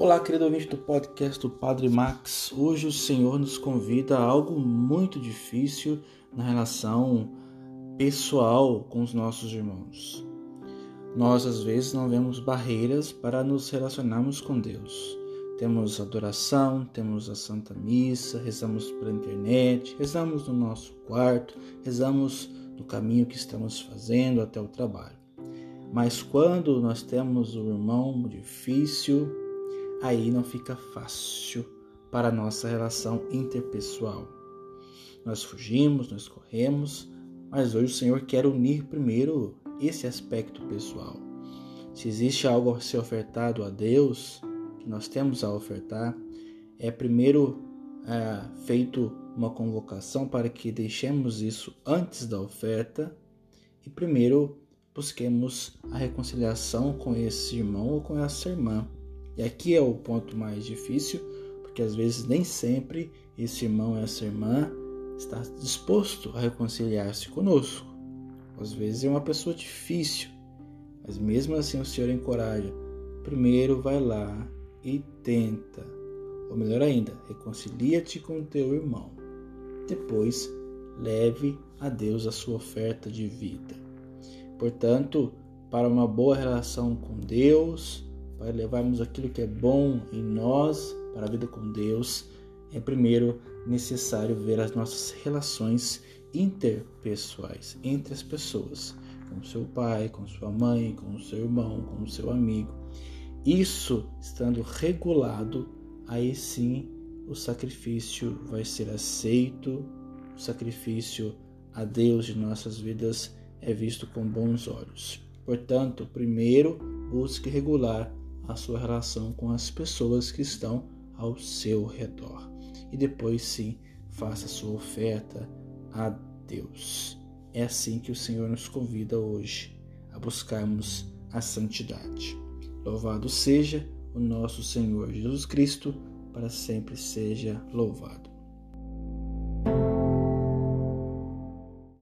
Olá, querido ouvinte do podcast do Padre Max. Hoje o Senhor nos convida a algo muito difícil na relação pessoal com os nossos irmãos. Nós, às vezes, não vemos barreiras para nos relacionarmos com Deus. Temos adoração, temos a Santa Missa, rezamos pela internet, rezamos no nosso quarto, rezamos no caminho que estamos fazendo até o trabalho. Mas quando nós temos um irmão difícil, aí não fica fácil para a nossa relação interpessoal. Nós fugimos, nós corremos, mas hoje o Senhor quer unir primeiro esse aspecto pessoal. Se existe algo a ser ofertado a Deus, que nós temos a ofertar, é primeiro é, feito uma convocação para que deixemos isso antes da oferta e primeiro busquemos a reconciliação com esse irmão ou com essa irmã e aqui é o ponto mais difícil, porque às vezes nem sempre esse irmão, essa irmã está disposto a reconciliar-se conosco. Às vezes é uma pessoa difícil, mas mesmo assim o Senhor encoraja. Primeiro vai lá e tenta, ou melhor ainda, reconcilia-te com teu irmão. Depois, leve a Deus a sua oferta de vida. Portanto, para uma boa relação com Deus, para levarmos aquilo que é bom em nós para a vida com Deus, é primeiro necessário ver as nossas relações interpessoais entre as pessoas, com seu pai, com sua mãe, com seu irmão, com seu amigo. Isso estando regulado, aí sim o sacrifício vai ser aceito, o sacrifício a Deus de nossas vidas é visto com bons olhos. Portanto, primeiro busque regular a sua relação com as pessoas que estão ao seu redor. E depois sim, faça sua oferta a Deus. É assim que o Senhor nos convida hoje a buscarmos a santidade. Louvado seja o nosso Senhor Jesus Cristo, para sempre seja louvado.